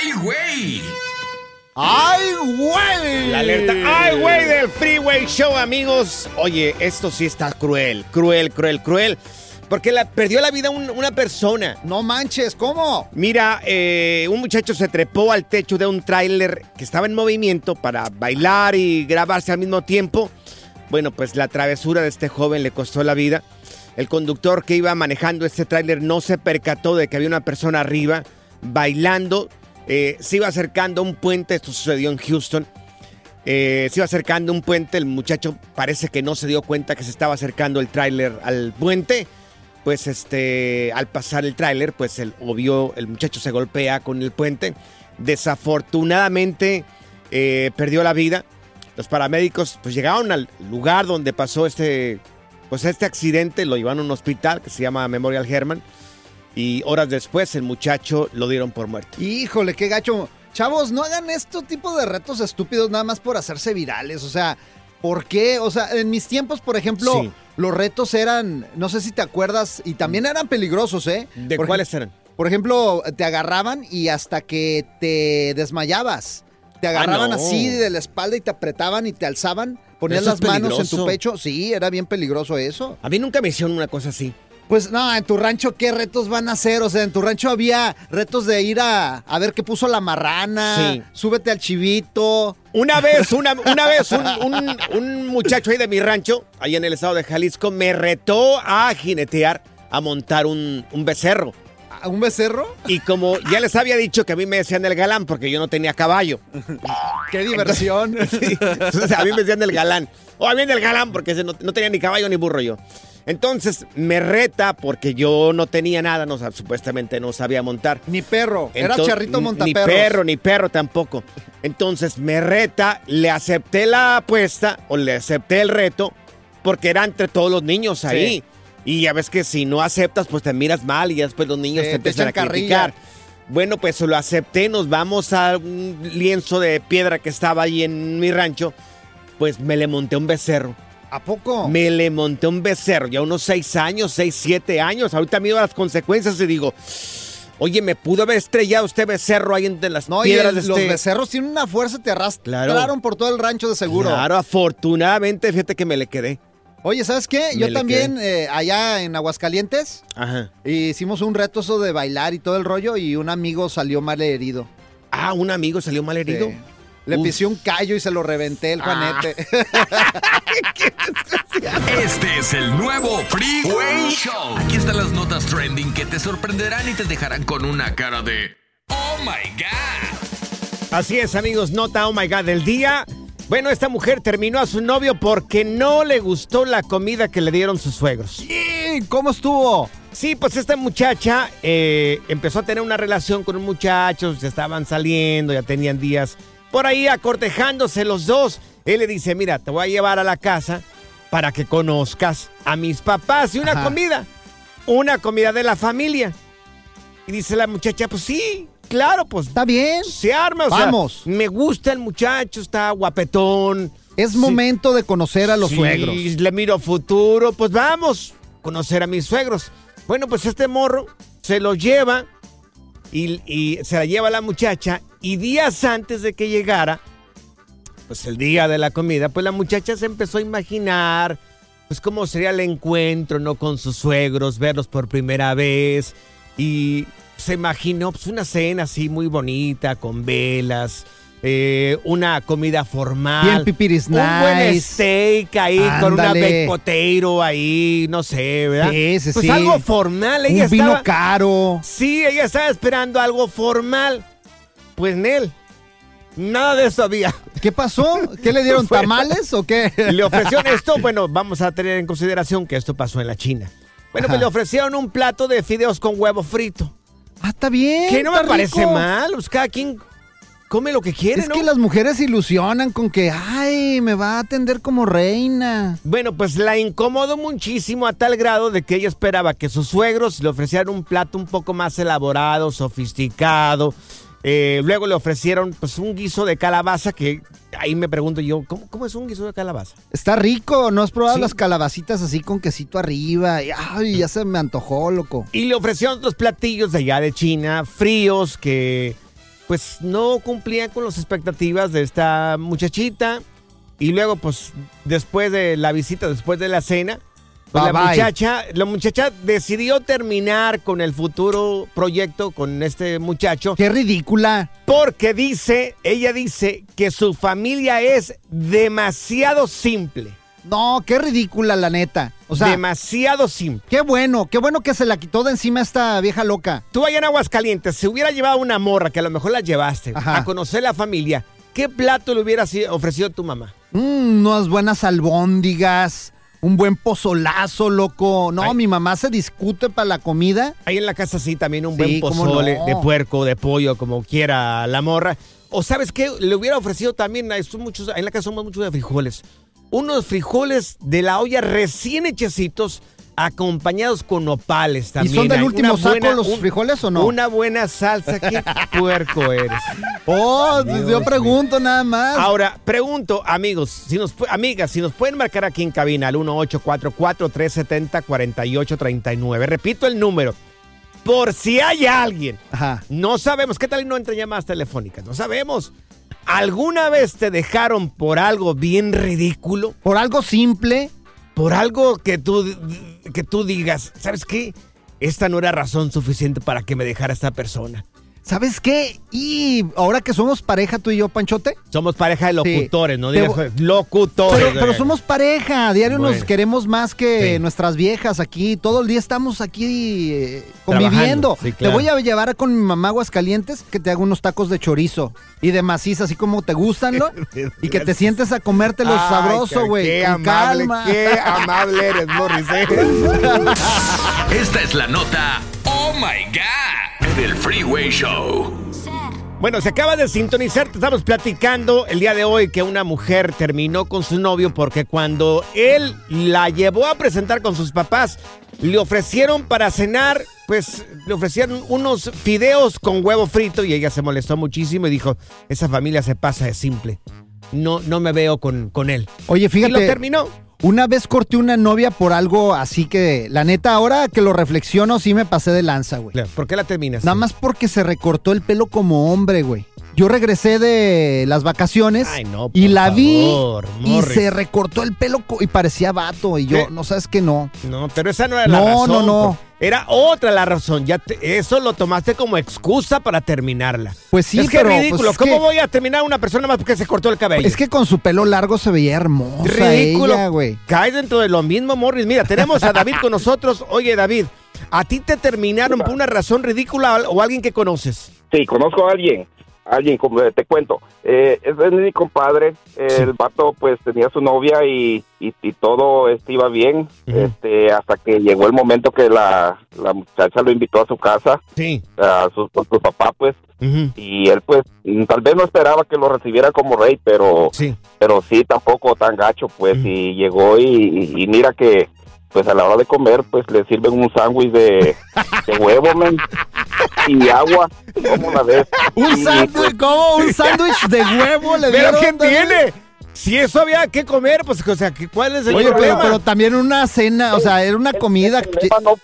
¡Ay, güey! ¡Ay, güey! La alerta ¡Ay, güey! del Freeway Show, amigos. Oye, esto sí está cruel, cruel, cruel, cruel. Porque la, perdió la vida un- una persona. No manches, ¿cómo? Mira, eh, un muchacho se trepó al techo de un tráiler que estaba en movimiento para bailar y grabarse al mismo tiempo. Bueno, pues la travesura de este joven le costó la vida. El conductor que iba manejando este tráiler no se percató de que había una persona arriba bailando. Eh, se iba acercando un puente, esto sucedió en Houston. Eh, se iba acercando un puente, el muchacho parece que no se dio cuenta que se estaba acercando el tráiler al puente. Pues este, al pasar el tráiler, pues el obvio, el muchacho se golpea con el puente. Desafortunadamente eh, perdió la vida. Los paramédicos pues llegaron al lugar donde pasó este, pues este accidente, lo llevaron a un hospital que se llama Memorial Herman. Y horas después el muchacho lo dieron por muerto. Híjole, qué gacho. Chavos, no hagan este tipo de retos estúpidos nada más por hacerse virales. O sea, ¿por qué? O sea, en mis tiempos, por ejemplo, Sí. los retos eran, no sé si te acuerdas, y también eran peligrosos, ¿eh? ¿De Por cuáles eran? Por ejemplo, te agarraban y hasta que te desmayabas. Te agarraban Ah, no. así de la espalda y te apretaban y te alzaban. Ponías las manos en tu pecho. Sí, era bien peligroso eso. A mí nunca me hicieron una cosa así. Pues no, en tu rancho, ¿qué retos van a hacer? O sea, en tu rancho había retos de ir a, a ver qué puso la marrana, Sí. súbete al chivito. Una vez, una, una vez, un, un- un muchacho ahí de mi rancho, ahí en el estado de Jalisco, me retó a jinetear, a montar un, un becerro. ¿A ¿Un becerro? Y como ya les había dicho que a mí me decían el galán porque yo no tenía caballo. ¡Qué diversión! Sí, entonces a mí me decían el galán. O a mí el galán porque no tenía ni caballo ni burro yo. Entonces me reta porque yo no tenía nada, no, supuestamente no sabía montar. Ni perro, era charrito Ni montaperros. perro, ni perro tampoco. Entonces me reta, le acepté la apuesta o le acepté el reto porque era entre todos los niños ahí. Y ya ves que si no aceptas, pues te miras mal y después los niños te te empiezan a carrilla. criticar. Bueno, pues lo acepté, nos vamos a un lienzo de piedra que estaba ahí en mi rancho. Pues me le monté un becerro. ¿A poco? Me le monté un becerro, ya unos seis años, seis, siete años. Ahorita mido las consecuencias y digo, oye, me pudo haber estrellado este becerro ahí entre las No, y piedras el- de los este... becerros tienen una fuerza, te arrastraron Claro. por todo el rancho de seguro. Claro, afortunadamente, fíjate que me le quedé. Oye, ¿sabes qué? Me Yo también, eh, allá en Aguascalientes, Ajá. hicimos un reto eso de bailar y todo el rollo y un amigo salió mal herido. Ah, un amigo salió mal herido. Sí. Le Uf. pisé un callo y se lo reventé el Ah. Juanete. Este es el nuevo Freeway Show. Aquí están las notas trending que te sorprenderán y te dejarán con una cara de Oh my God. Así es, amigos, nota, oh my God, del día. Bueno, esta mujer terminó a su novio porque no le gustó la comida que le dieron sus suegros. ¿Y cómo estuvo? Sí, pues esta muchacha eh, empezó a tener una relación con un muchacho, se estaban saliendo, ya tenían días por ahí acortejándose los dos. Él le dice, mira, te voy a llevar a la casa para que conozcas a mis papás y una Ajá. comida, una comida de la familia. Y dice la muchacha, pues sí, claro, pues ¿Está bien? se arma. O sea, Vamos. me gusta el muchacho, está guapetón. Es Sí. momento de conocer a los Sí, suegros. Le miro futuro, pues vamos, conocer a mis suegros. Bueno, pues este morro se lo lleva y, y se la lleva la muchacha y días antes de que llegara, pues el día de la comida, pues la muchacha se empezó a imaginar, pues cómo sería el encuentro, ¿no? Con sus suegros, verlos por primera vez y se imaginó pues una cena así muy bonita, con velas. eh, una comida formal. Bien pipiris Un buen steak ahí con una baked potato ahí, no sé, ¿verdad? Sí, sí, pues sí. algo formal. Ella Un vino estaba, caro. Sí, ella estaba esperando algo formal. Pues Nel, nada de eso había. ¿Qué pasó? ¿Qué le dieron? ¿Tamales o qué? Le ofrecieron esto, bueno, vamos a tener en consideración que esto pasó en la China. Bueno, pues le ofrecieron un plato de fideos con huevo frito. Ah, está bien. Que no me parece rico. mal, pues cada quien come lo que quiere, Es ¿no? que las mujeres se ilusionan con que, ay, me va a atender como reina. Bueno, pues la incomodó muchísimo a tal grado de que ella esperaba que sus suegros le ofrecieran un plato un poco más elaborado, sofisticado. Eh, luego le ofrecieron pues un guiso de calabaza que ahí me pregunto yo, ¿cómo, cómo es un guiso de calabaza? Está rico, ¿no has probado Sí. las calabacitas así con quesito arriba? Y, Ay, ya se me antojó, loco. Y le ofrecieron otros platillos de allá de China, fríos, que pues no cumplían con las expectativas de esta muchachita. Y luego, pues, después de la visita, después de la cena, pues Bye, la bye. muchacha, la muchacha decidió terminar con el futuro proyecto con este muchacho. Qué ridícula. Porque dice, ella dice que su familia es demasiado simple. No, qué ridícula, la neta. O sea, demasiado simple. qué bueno, qué bueno que se la quitó de encima esta vieja loca. Tú allá en Aguascalientes, si hubiera llevado una morra, que a lo mejor la llevaste, Ajá. a conocer la familia, ¿qué plato le hubiera ofrecido tu mamá? Mm, unas buenas albóndigas, un buen pozolazo, loco. No, Ay. mi mamá se discute para la comida. Ahí en la casa sí, también un Sí, buen pozole no. de puerco, de pollo, como quiera la morra. O sabes qué, le hubiera ofrecido también, son muchos, en la casa somos muchos de frijoles. Unos frijoles de la olla recién hechecitos, acompañados con nopales también. ¿Y son del último saco los frijoles o no? Una buena salsa, qué puerco eres. Oh, Dios yo pregunto nada más. Ahora, pregunto, amigos, si nos, amigas, si nos pueden marcar aquí en cabina al 1844-370-4839. Repito el número. Por si hay alguien, Ajá. no sabemos, ¿qué tal y no entran llamadas telefónicas? No sabemos. ¿Alguna vez te dejaron por algo bien ridículo? Por algo simple. Por algo que tú, que tú digas, ¿sabes qué? Esta no era razón suficiente para que me dejara esta persona. ¿Sabes qué? Y ahora que somos pareja tú y yo, Panchote. Somos pareja de locutores, no digas locutores. Pero, somos pareja, a diario nos queremos más que Sí. nuestras viejas aquí. Todo el día estamos aquí eh, conviviendo. Trabajando, sí, claro. Te voy a llevar con mi mamá Aguascalientes que te haga unos tacos de chorizo y de maciza, así como te gustan, ¿no? y que te sientes a comértelos Ay, sabroso, qué- güey. Qué con amable, calma. qué amable eres, Morris. ¿eh? Esta es la nota Oh My God del Freeway Show. Bueno, se acaba de sintonizar, te estamos platicando el día de hoy que una mujer terminó con su novio porque cuando él la llevó a presentar con sus papás, le ofrecieron para cenar, pues le ofrecieron unos fideos con huevo frito y ella se molestó muchísimo y dijo, esa familia se pasa de simple. No, no me veo con, con él. Oye, Y lo fíjate, terminó. Una vez corté una novia por algo así que, la neta, ahora que lo reflexiono, sí me pasé de lanza, güey. ¿Por qué la terminas? Nada más porque se recortó el pelo como hombre, güey. Yo regresé de las vacaciones Ay, no, y la vi y se recortó el pelo y parecía vato. Y yo, ¿Qué? no sabes que no. No, pero esa no era la No, razón. no, no. por- Era otra la razón. Ya te- eso lo tomaste como excusa para terminarla. Pues sí, es que pero, ridículo. pues, es ¿Cómo que- voy a terminar a una persona más porque se cortó el cabello? Es que con su pelo largo se veía hermosa ridículo. güey. Cae dentro de lo mismo, Morris. Mira, tenemos a David con nosotros. Oye, David, ¿a ti te terminaron por una razón ridícula o alguien que conoces? Sí, conozco a alguien. Alguien, como te cuento, eh, es mi compadre, el vato pues tenía su novia y, y, y todo este, iba bien, este, hasta que llegó el momento que la, la muchacha lo invitó a su casa, Sí. a su, su papá pues, y él pues mm, tal vez no esperaba que lo recibiera como rey, pero Sí. pero sí tampoco tan gacho pues, y llegó y mira que pues a la hora de comer pues le sirven un sándwich de, de huevo, men, y agua, como la ves. Un Y, sándwich, ¿cómo? ¿Un sándwich de huevo le ¿Pero también? tiene? Si eso había que comer, pues, o sea, ¿qué- ¿cuál es el Oye, pero, problema? pero también una cena, o sea, era una comida. El problema no,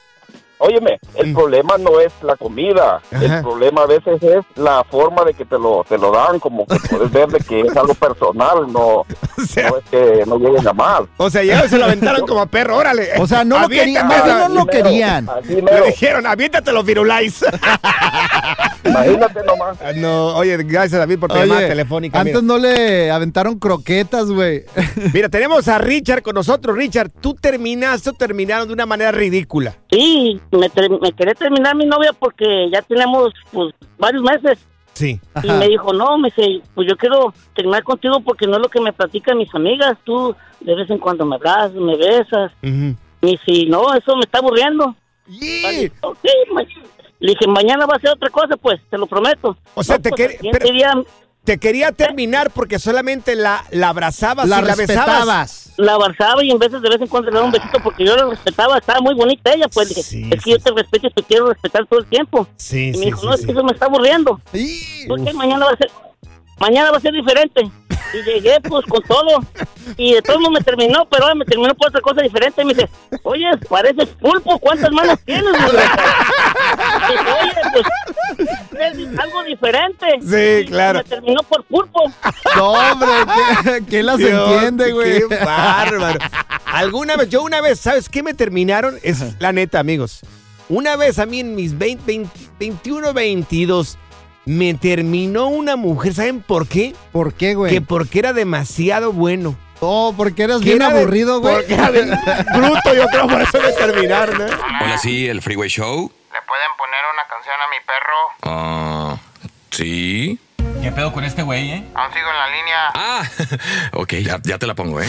óyeme, el problema no es la comida, Ajá. el problema a veces es la forma de que te lo, te lo dan, como que puedes ver de que es algo personal, no, sea- no es que no lleguen a mal. O sea, ya se lo aventaron como a perro, órale. O sea, no lo querían, más bien no lo querían. Le dijeron, aviéntate los virulais. imagínate nomás. Ah, no, oye, gracias David por tu llamada telefónica. antes Mira. no le aventaron croquetas, güey. Mira, tenemos a Richard con nosotros. Richard, tú terminaste o terminaron de una manera ridícula. Sí, me, me quería terminar mi novia porque ya tenemos pues varios meses. Sí. Y me dijo, no, me dice, pues yo quiero terminar contigo porque no es lo que me platican mis amigas. Tú de vez en cuando me abrazas, me besas. Ujú. Y si no, eso me está aburriendo. Y- Ok, ma- le dije, mañana va a ser otra cosa, pues, te lo prometo. O sea, No, te pues, quer- Te quería terminar porque solamente la, la abrazabas La y la besabas. respetabas. la abrazaba y en veces de vez en cuando le daba un besito porque yo la respetaba, estaba muy bonita ella, pues dije, Sí, es que sí, yo te respeto y te quiero respetar todo el tiempo. Sí, y sí, me dijo, sí, no, es que eso me está aburriendo. Y- ¿Por qué mañana va a ser? Mañana va a ser diferente. Y llegué pues con todo. Y de todo me terminó, pero ahora me terminó por otra cosa diferente. Y me dice, oye, pareces pulpo, ¿cuántas manos tienes? Y dije, oye, pues algo diferente. Sí, Y claro. Me terminó por pulpo. No, hombre, ¿qué, qué las Dios, entiende, güey? Qué bárbaro. Alguna vez, yo una vez, ¿sabes qué me terminaron? Es la neta, amigos. Una vez a mí en mis 20, 20, 21, 22, me terminó una mujer. ¿Saben por qué? ¿Por qué, Que güey? porque era demasiado bueno. Oh, porque eras bien era de- aburrido, güey. Porque era bien bruto, yo creo, por eso me terminaron, ¿no? Hola, sí, el Freeway Show. ¿Le pueden poner una canción a mi perro? Ah, sí. ¿Qué pedo con este güey, eh? Aún sigo en la línea. Ah, ok, ya, ya te la pongo, ¿eh?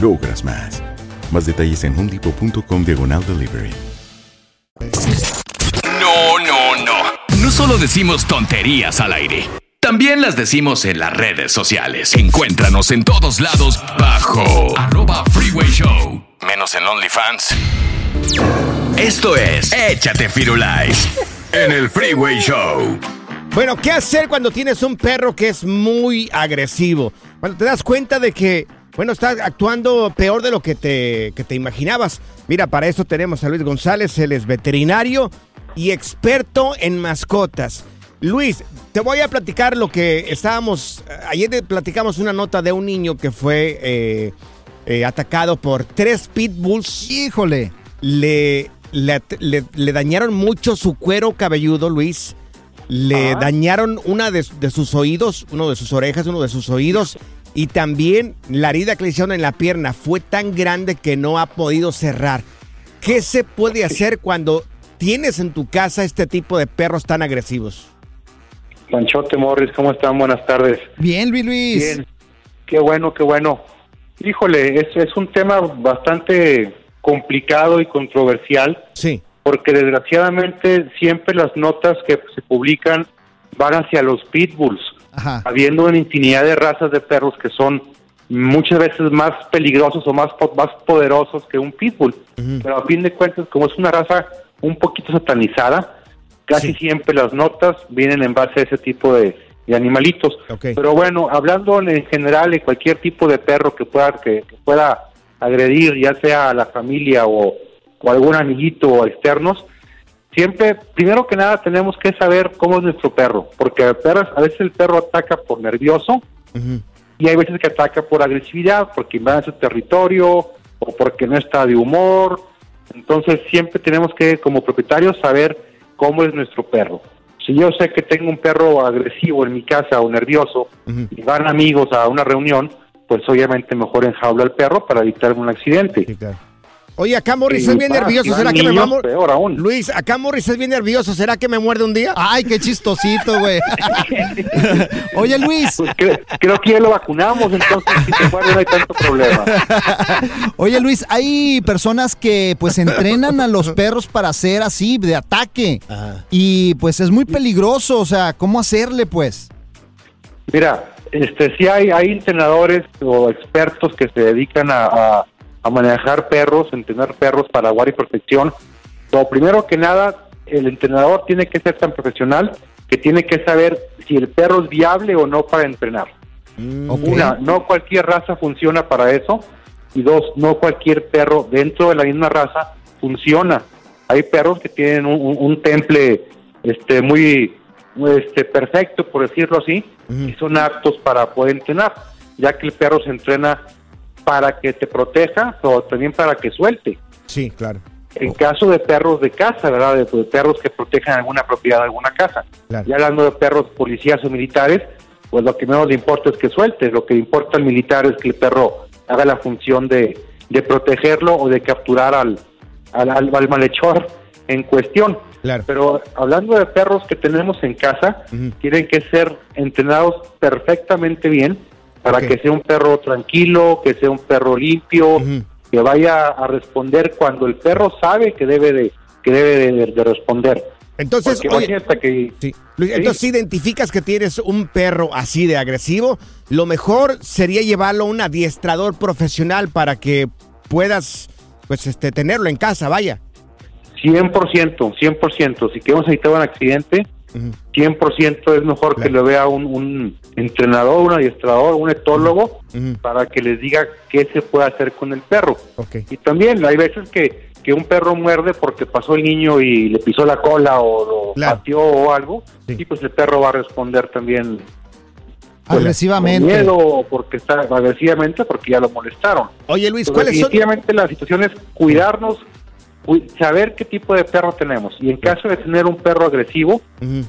logras más. Más detalles en homedepot.com diagonal delivery. No, no, no. No solo decimos tonterías al aire. También las decimos en las redes sociales. Encuéntranos en todos lados bajo arroba freeway show. Menos en OnlyFans. Esto es Échate Firulais en el Freeway Show. Bueno, ¿qué hacer cuando tienes un perro que es muy agresivo? Cuando te das cuenta de que, bueno, está actuando peor de lo que te, que te imaginabas. Mira, para eso tenemos a Luis González, él es veterinario y experto en mascotas. Luis, te voy a platicar lo que estábamos, ayer te platicamos una nota de un niño que fue eh, eh, atacado por tres pitbulls. Híjole. Le, le, le- le dañaron mucho su cuero cabelludo, Luis. Le dañaron una de, de sus oídos, uno de sus orejas, uno de sus oídos. Y también la herida que le hicieron en la pierna fue tan grande que no ha podido cerrar. ¿Qué se puede hacer cuando tienes en tu casa este tipo de perros tan agresivos? Panchote Morris, ¿cómo están? Buenas tardes. Bien, Luis Luis. Bien, qué bueno, qué bueno. Híjole, es, es un tema bastante complicado y controversial. Sí. Porque desgraciadamente siempre las notas que se publican van hacia los pitbulls, Ajá. habiendo una infinidad de razas de perros que son muchas veces más peligrosos o más, más poderosos que un pitbull. Pero a fin de cuentas, como es una raza un poquito satanizada, casi siempre las notas vienen en base a ese tipo de, de animalitos. Pero bueno, hablando en general de cualquier tipo de perro que pueda que, que pueda agredir, ya sea a la familia o, o algún amiguito o externos, siempre, primero que nada, tenemos que saber cómo es nuestro perro, porque a veces el perro ataca por nervioso y hay veces que ataca por agresividad, porque invade su territorio o porque no está de humor. Entonces siempre tenemos que, como propietarios, saber cómo es nuestro perro. Si yo sé que tengo un perro agresivo en mi casa o nervioso y van amigos a una reunión, pues obviamente mejor enjaula al perro para evitar un accidente. Oye, acá Morris es bien nervioso. ¿Será que me aún. Luis, acá Morris es bien nervioso. ¿Será que me muerde un día? Ay, qué chistosito, güey. Oye, Luis. Pues cre- creo que ya lo vacunamos, entonces si te muerde no hay tanto problema. Oye, Luis, hay personas que pues entrenan a los perros para hacer así, de ataque. Y pues es muy peligroso, o sea, ¿cómo hacerle pues? Mira, este sí hay, hay entrenadores o expertos que se dedican a, a- a manejar perros, entrenar perros para guardia y protección. Primero que nada, el entrenador tiene que ser tan profesional que tiene que saber si el perro es viable o no para entrenar. Una, no cualquier raza funciona para eso. Y dos, no cualquier perro dentro de la misma raza funciona. Hay perros que tienen un, un- un temple este, muy este, perfecto, por decirlo así, y son aptos para poder entrenar, ya que el perro se entrena para que te proteja o también para que suelte. Sí, claro. En caso de perros de casa, ¿verdad? De, de perros que protejan alguna propiedad de alguna casa. Claro. Ya hablando de perros policías o militares, pues lo que menos le importa es que suelte. Lo que importa al militar es que el perro haga la función de, de protegerlo o de capturar al, al, al- al malhechor en cuestión. Pero hablando de perros que tenemos en casa, tienen que ser entrenados perfectamente bien para que sea un perro tranquilo, que sea un perro limpio, que vaya a responder cuando el perro sabe que debe de que debe de, de responder. Entonces, oye, Luis, Sí. entonces si identificas que tienes un perro así de agresivo, lo mejor sería llevarlo a un adiestrador profesional para que puedas pues este tenerlo en casa, vaya. 100%, 100%, si queremos evitar un accidente, 100% es mejor que lo vea un, un entrenador, un adiestrador, un etólogo, para que les diga qué se puede hacer con el perro. Y también hay veces que, que un perro muerde porque pasó el niño y le pisó la cola o lo pateó o algo, y pues el perro va a responder también pues, Agresivamente. con miedo porque está agresivamente porque ya lo molestaron. Oye Luis, ¿cuáles son? definitivamente la situación es cuidarnos, cu- saber qué tipo de perro tenemos. Y en caso de tener un perro agresivo,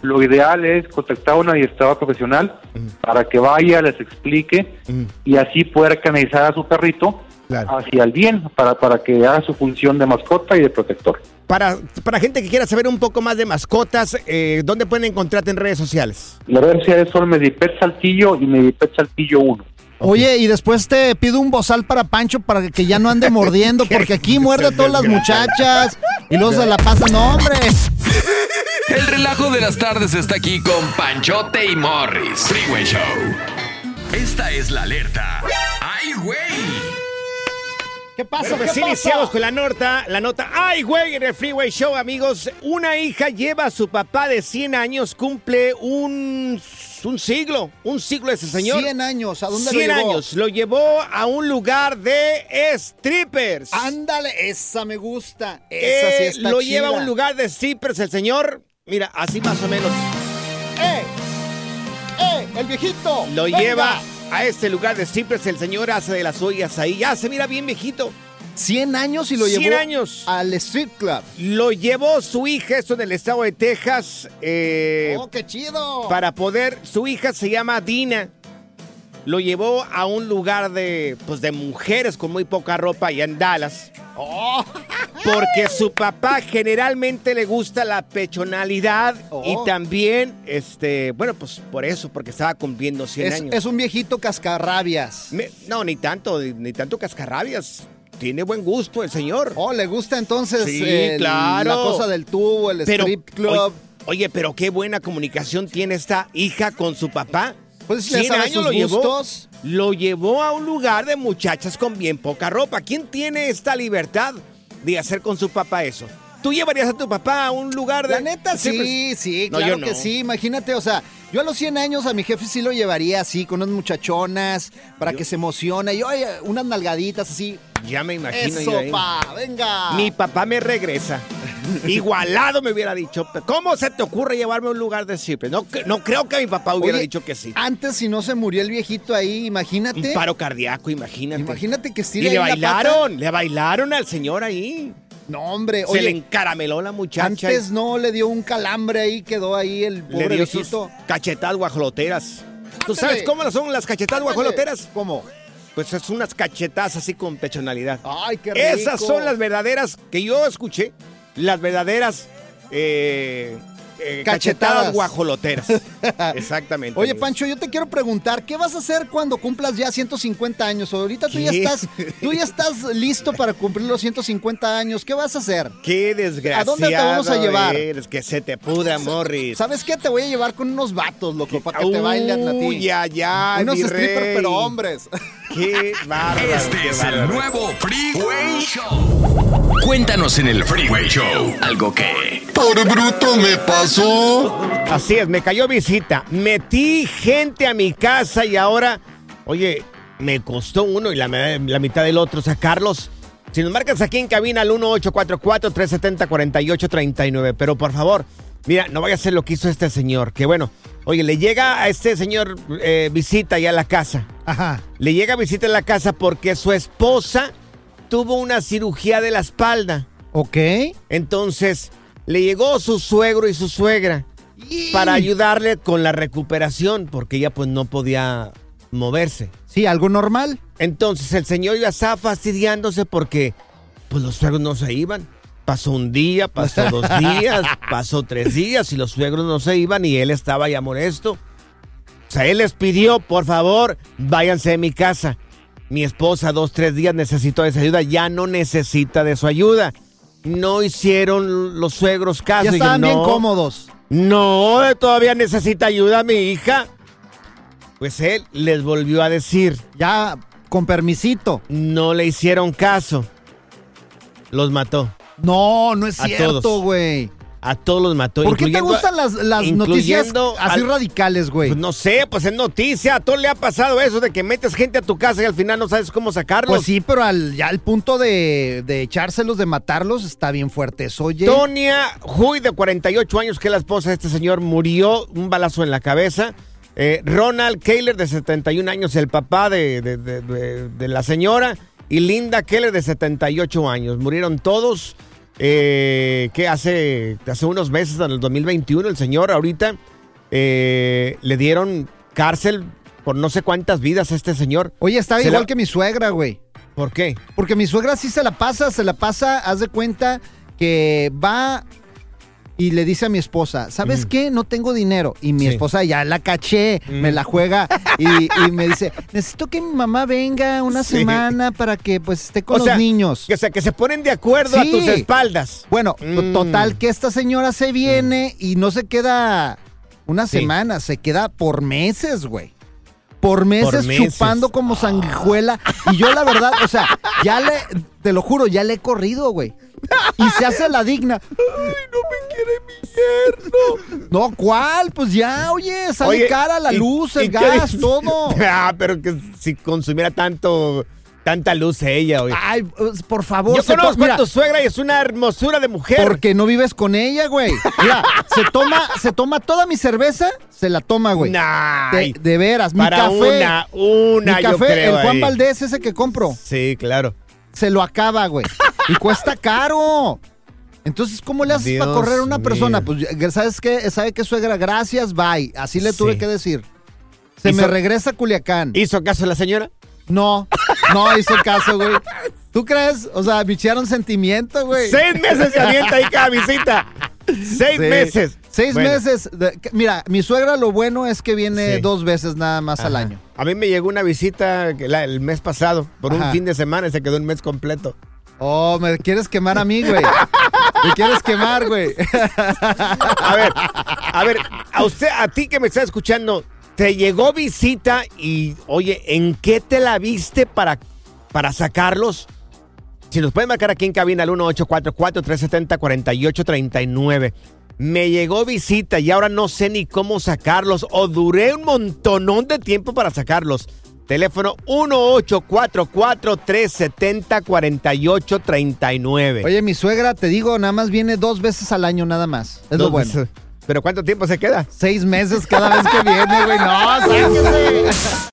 lo ideal es contactar a un adiestrador profesional para que vaya, les explique y así poder canalizar a su perrito hacia el bien, para, para que haga su función de mascota y de protector. Para, para gente que quiera saber un poco más de mascotas, eh, ¿dónde pueden encontrarte en redes sociales? Las redes sociales son Medipet Saltillo y Medipet Saltillo 1. Oye, y después te pido un bozal para Pancho para que ya no ande mordiendo, porque aquí muerde a todas las muchachas y luego se la pasan, no, hombre. El relajo de las tardes está aquí con Panchote y Morris. Freeway Show. Esta es la alerta. ¡Ay, güey! ¿Qué pasa? Bueno, pues ¿Qué sí, pasa? iniciamos con la nota, la nota. ¡Ay, güey! En el Freeway Show, amigos. Una hija lleva a su papá de 100 años, cumple un, un siglo. Un siglo ese señor. 100 años, ¿a dónde lo 100 llevó? años. Lo llevó a un lugar de strippers. Ándale, esa me gusta. Esa sí Eh, está lo chida. lleva a un lugar de strippers el señor. Mira, así más o menos. ¡Eh! ¡Eh! ¡El viejito! Lo venga. lleva a este lugar de strippers. El señor hace de las ollas ahí. Ya se mira bien viejito. 100 años y lo 100 llevó años. al Street Club. Lo llevó su hija, esto en el estado de Texas. eh, ¡Oh, qué chido! para poder, su hija se llama Dina. lo llevó a un lugar de, pues, de mujeres con muy poca ropa allá en Dallas. Porque su papá generalmente le gusta la pechonalidad y también, este, bueno, pues por eso, porque estaba cumpliendo 100 Es, años. es un viejito cascarrabias. Me- no, ni tanto, ni tanto cascarrabias. Tiene buen gusto el señor. Oh, le gusta entonces Sí, el- claro. la cosa del tubo, el Pero, strip club. Oye, pero qué buena comunicación tiene esta hija con su papá. Pues le 100 sabe años lo llevó, gustos. lo llevó a un lugar de muchachas con bien poca ropa. ¿Quién tiene esta libertad de hacer con su papá eso? ¿Tú llevarías a tu papá a un lugar de... La neta, sí, sí, No, claro yo no. que sí. Imagínate, o sea, yo a los 100 años a mi jefe sí lo llevaría así, con unas muchachonas, para que se emocione. Y oye, unas nalgaditas así. Ya me imagino Eso, pa, venga. Mi papá me regresa. Igualado me hubiera dicho. ¿Cómo se te ocurre llevarme a un lugar de strip? No, no creo que mi papá hubiera Oye, dicho que sí. Antes, si no se murió el viejito ahí, imagínate. Un paro cardíaco, imagínate. Imagínate que Y estire le bailaron, le bailaron al señor ahí. No, hombre, Se le encarameló la muchacha. antes no le dio un calambre ahí, quedó ahí el le pobre sus viejito. cachetadas guajoloteras. ¿Tú sabes cómo son las cachetadas guajoloteras? ¿Cómo? Pues es unas cachetadas así con pechonalidad. Ay, qué rico. Esas son las verdaderas que yo escuché, las verdaderas eh, eh, Cachetadas. cachetadas guajoloteras. Exactamente. Oye. Pancho, yo te quiero preguntar, ¿qué vas a hacer cuando cumplas ya 150 años? Ahorita tú ya estás, tú ya estás listo para cumplir los 150 años. ¿Qué vas a hacer? Qué desgraciado. ¿A dónde te vamos a llevar? eres, que se te pudra, Morris. ¿Sabes qué? Te voy a llevar con unos vatos, loco, para que te bailen a ti. Uy, ya, ya, Unos strippers, pero hombres. Qué bárbaro. Este qué es el nuevo Freeway Show. Cuéntanos en el Freeway Show algo que... Por bruto me pasó. Así es, me cayó visita. Metí gente a mi casa y ahora, oye, me costó uno y la, la mitad del otro sacarlos. Si nos marcas aquí en cabina al 1844-370-4839, pero por favor, mira, no vaya a ser lo que hizo este señor, que bueno, oye, le llega a este señor eh, visita ya a la casa. Ajá. Le llega visita a la casa porque su esposa tuvo una cirugía de la espalda. Ok. Entonces, le llegó su suegro y su suegra para ayudarle con la recuperación, porque ella pues no podía moverse. Sí, algo normal. Entonces el señor ya estaba fastidiándose porque pues los suegros no se iban. Pasó un día, pasó dos días, pasó tres días y los suegros no se iban y él estaba ya molesto. O sea, él les pidió, por favor, váyanse de mi casa. Mi esposa dos, tres días necesitó de esa ayuda, ya no necesita de su ayuda. No hicieron los suegros caso. Ya estaban yo, bien "No, cómodos. No, todavía necesita ayuda mi hija. Pues él les volvió a decir. Ya, con permisito. No le hicieron caso. Los mató. No, no es A cierto, güey. A todos los mató. ¿Por qué te gustan las, las noticias así al- radicales, güey? Pues no sé, pues es noticia. A todo le ha pasado eso de que metes gente a tu casa y al final no sabes cómo sacarlos. Pues sí, pero al, ya al punto de, de echárselos, de matarlos, está bien fuerte eso, oye. Tonia Huy, de 48 años, que es la esposa de este señor, murió un balazo en la cabeza. Eh, Ronald Keller, de 71 años, el papá de, de- de- de- de la señora. Y Linda Keller, de 78 años. Murieron todos. Eh, que hace, hace unos meses, en el 2021, el señor ahorita eh, le dieron cárcel por no sé cuántas vidas a este señor. Oye, está Se igual la- que mi suegra, güey. ¿Por qué? Porque mi suegra sí se la pasa, se la pasa, haz de cuenta que va y le dice a mi esposa, ¿sabes qué? No tengo dinero. Y mi Sí. esposa ya la caché, me la juega y, y me dice, necesito que mi mamá venga una Sí. semana para que pues esté con O los sea, niños. O sea, que se ponen de acuerdo a tus espaldas. Bueno, Mm. total que esta señora se viene y no se queda una semana, se queda por meses, güey. Por meses, meses. chupando como sanguijuela. Y yo la verdad, o sea, ya le, te lo juro, ya le he corrido, güey. Y se hace la digna. Ay, no me quiere mi yerno. No, ¿cuál? Pues ya, oye, sale Oye, cara la ¿y- luz, el gas, todo. Ah, pero que si consumiera tanto, tanta luz ella, oye. Ay, pues, por favor. Yo se conozco mira, a tu suegra y es una hermosura de mujer. Porque no vives con ella, güey. Mira, se toma, se toma toda mi cerveza, se la toma, güey. Nah, De, de veras, mi para café. una, una, mi yo café, creo el Juan ahí. Valdés, ese que compro, Sí, claro. se lo acaba, güey. Y cuesta caro. Entonces, ¿cómo le haces para correr a una mío. persona? Pues, ¿sabes qué? ¿Sabe qué, suegra? Gracias, bye. Así le tuve Sí. que decir. Se me regresa a Culiacán. ¿Hizo caso la señora? No, no hizo caso, güey. ¿Tú crees? O sea, bichearon sentimiento, güey. Seis meses se avienta ahí cada visita. Seis Sí. meses. Seis Bueno. meses. de- mira, mi suegra lo bueno es que viene Sí. dos veces nada más al año. A mí me llegó una visita que la- el mes pasado por un fin de semana y se quedó un mes completo. Oh, me quieres quemar a mí, güey. Me quieres quemar, güey. A ver, a ver, a usted, a ti que me está escuchando, te llegó visita y, oye, ¿en qué te la viste para, para sacarlos? Si nos pueden marcar aquí en cabina al 1844-370-4839. Me llegó visita y ahora no sé ni cómo sacarlos o duré un montonón de tiempo para sacarlos. Teléfono 1844-370-4839. Oye, mi suegra, te digo, nada más viene dos veces al año, nada más. Es lo bueno. veces. ¿Pero cuánto tiempo se queda? Seis meses cada vez que viene, güey. No, sáquese.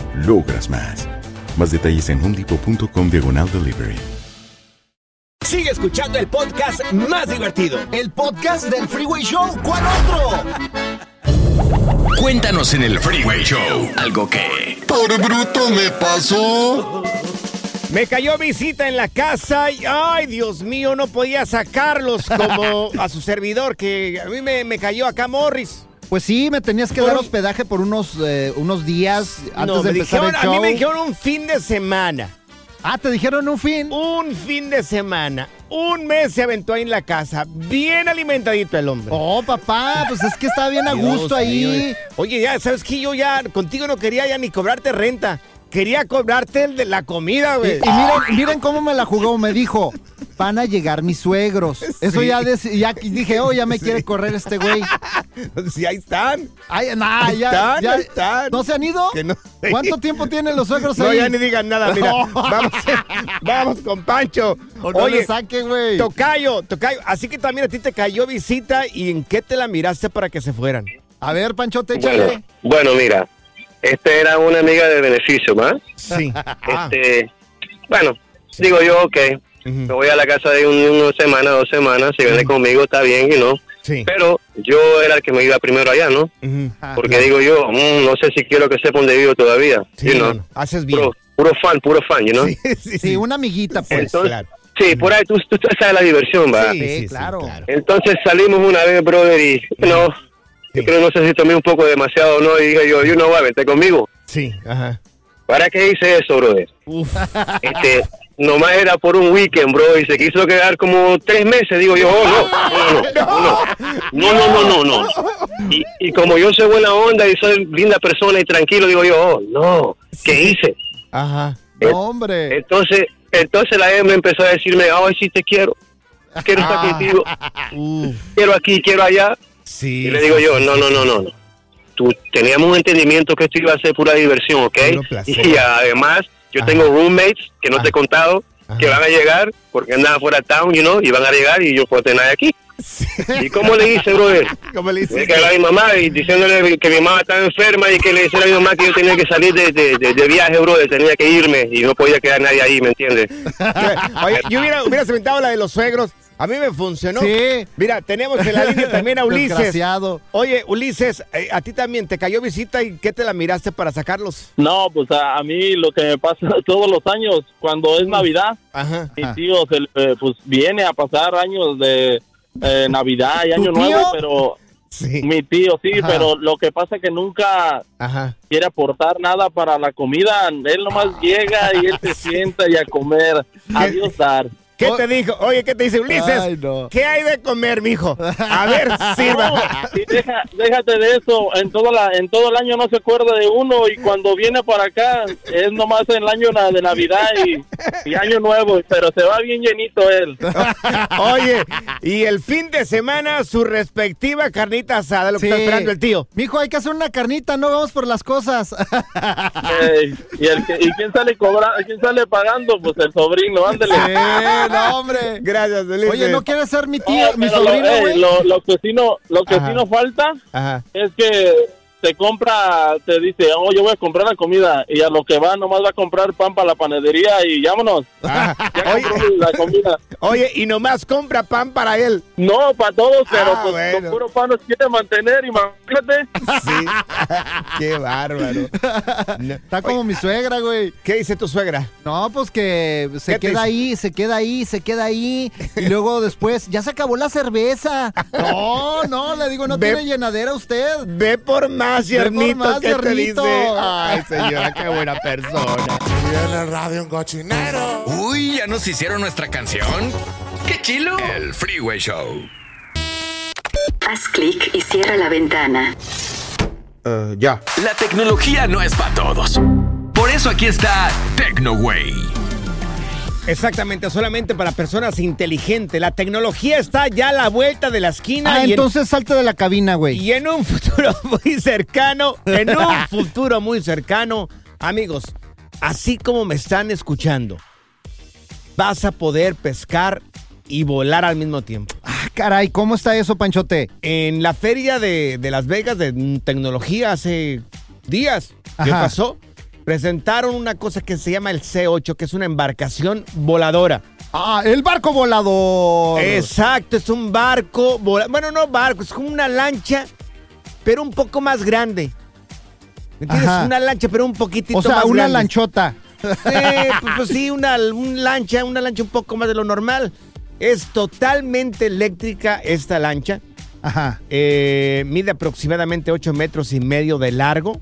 logras más. Más detalles en homedepot.com diagonal delivery. Sigue escuchando el podcast más divertido. El podcast del Freeway Show. ¿Cuál otro? Cuéntanos en el Freeway Show algo que... Por bruto me pasó. Me cayó visita en la casa y, ay, Dios mío, no podía sacarlos como a su servidor, que a mí me, me cayó acá Morris. Pues sí, me tenías que Por dar hospedaje por unos, eh, unos días antes no, de empezar dijeron, el a show. mí me dijeron un fin de semana. Ah, ¿te dijeron un fin? Un fin de semana. Un mes se aventó ahí en la casa. Bien alimentadito el hombre. Oh, papá, pues es que estaba bien a Dios gusto ahí. mío. Oye, ya, ¿sabes qué? Yo ya contigo no quería ya ni cobrarte renta. Quería cobrarte el de la comida, güey. y miren, miren cómo me la jugó. Me dijo, van a llegar mis suegros. Eso Sí. ya, ya dije, oh, ya me quiere correr este güey. Sí, ahí están. Ay, nah, Ahí ya, están, ya- ahí están. ¿No se han ido? Que no- ¿Cuánto tiempo tienen los suegros No, ahí? ya ni digan nada, mira. No. Vamos, vamos con Pancho. O no Oye, le saque, güey. Tocayo, Tocayo. Así que también a ti te cayó visita y ¿en qué te la miraste para que se fueran? A ver, Panchote, échale. Bueno, bueno, mira, este era una amiga de beneficio, ¿más? Sí. Ah, Este, bueno, digo yo, ok, me voy a la casa de un, una semana, dos semanas, si viene conmigo está bien y no. Sí. Pero yo era el que me iba primero allá, ¿no? Ujú. Porque digo yo, mm, no sé si quiero que sepa dónde vivo todavía, Sí, you know. no, no, haces bien. Puro, puro fan, puro fan, you know. Sí, sí, Sí, una amiguita, pues. Entonces, claro. sí, por ahí tú, tú sabes la diversión, va. Sí, sí, sí, claro. Entonces salimos una vez, brother, y no, yo creo no sé si tomé un poco demasiado o no, y dije yo, you know what, vente conmigo. Sí, ajá. ¿Para qué hice eso, brother? Uf. Este, nomás era por un weekend, bro, y se quiso quedar como tres meses, digo yo, oh, no, no, no, no, no, no, no, no. Y, y como yo soy buena onda y soy linda persona y tranquilo, digo yo, oh, no, ¿qué hice? Ajá. No, hombre. Entonces, entonces la M empezó a decirme, ay, sí te quiero, quiero estar contigo, Uf. quiero aquí, quiero allá. Sí. Y le digo yo, no, no, no, no, no. Tú, teníamos un entendimiento que esto iba a ser pura diversión, ¿ok? Y además, yo Ajá. tengo roommates que no te he contado, Ajá. que van a llegar porque andaban fuera de town, you know, y van a llegar y yo puedo tener aquí. ¿Y cómo le hice, brother? ¿Cómo le hiciste? cagué a mi mamá y diciéndole que mi mamá estaba enferma y que le dijera a mi mamá que yo tenía que salir de, de, de- de viaje, brother, tenía que irme y no podía quedar nadie ahí, ¿me entiendes? Oye, yo hubiera, hubiera inventado la de los suegros. A mí me funcionó. Sí. Mira, tenemos en la línea también a Ulises. Desgraciado. Oye, Ulises, eh, a ti también te cayó visita y ¿qué te la miraste para sacarlos? No, pues a, a mí lo que me pasa todos los años, cuando es Navidad, Ajá. mi tío se, eh, pues viene a pasar años de eh, Navidad y ¿Tu Año tío? Nuevo, pero Sí. mi tío sí, Ajá. pero lo que pasa es que nunca Ajá. quiere aportar nada para la comida, él nomás llega y él se sienta y a comer, adiós dar. ¿Qué te dijo? Oye, ¿qué te dice Ulises? Ay, no. ¿Qué hay de comer, mijo? A ver, sirva. No, y deja- déjate de eso, en todo, la, en todo el año no se acuerda de uno y cuando viene para acá es nomás en el año de Navidad y, y Año Nuevo, pero se va bien llenito él. Oye, y el fin de semana su respectiva carnita asada, lo que Sí. está esperando el tío. Mijo, hay que hacer una carnita, no vamos por las cosas. Ey, y, el que- ¿Y quién sale cobra, quién sale pagando? Pues el sobrino, ándale. Eh, no, hombre. Gracias, Ulises. Oye, ¿no quieres ser mi tío, mi sobrino, lo, güey? lo, lo que sí no, lo que sí no falta Ajá. es que te compra, te dice, oh, yo voy a comprar la comida y a lo que va nomás va a comprar pan para la panadería y vámonos. Ah, Ya oye, la comida. oye, y nomás compra pan para él. No, para todos, pero Ah, pues bueno. con puro pan nos quiere mantener, imagínate. Sí. Qué bárbaro. No. Está como mi suegra, güey. ¿Qué dice tu suegra? No, pues que se ¿Qué te queda ahí, se queda ahí, se queda ahí. Y luego después, ya se acabó la cerveza. No, no, le digo, no Ve- tiene llenadera usted. Ve por más, Por Yernito, más, ¿qué te dice? Ay, señora, qué buena persona. Tiene radio un cochinero. Uy, ¿ya nos hicieron nuestra canción? ¡Qué chilo! El Freeway Show. Haz clic y cierra la ventana. Eh, ya. La tecnología no es para todos. Por eso aquí está TecnoWay. Exactamente, solamente para personas inteligentes. La tecnología está ya a la vuelta de la esquina. Ah, y en- entonces salte de la cabina, güey. Y en un futuro muy cercano, en un futuro muy cercano, amigos, así como me están escuchando, vas a poder pescar y volar al mismo tiempo. Ah, caray, ¿cómo está eso, Panchote? En la feria de, de Las Vegas de tecnología hace días, ¿qué Ajá. pasó? Presentaron una cosa que se llama el C8, que es una embarcación voladora. Ah, el barco volador. Exacto, es un barco, vola- bueno, no barco, es como una lancha, pero un poco más grande. ¿Me entiendes? Ajá. Una lancha, pero un poquitito O sea, más una grande. lanchota. Sí, pues, pues sí, una, un lancha, una lancha un poco más de lo normal. Es totalmente eléctrica esta lancha. Ajá. Eh, mide aproximadamente 8 metros y medio de largo.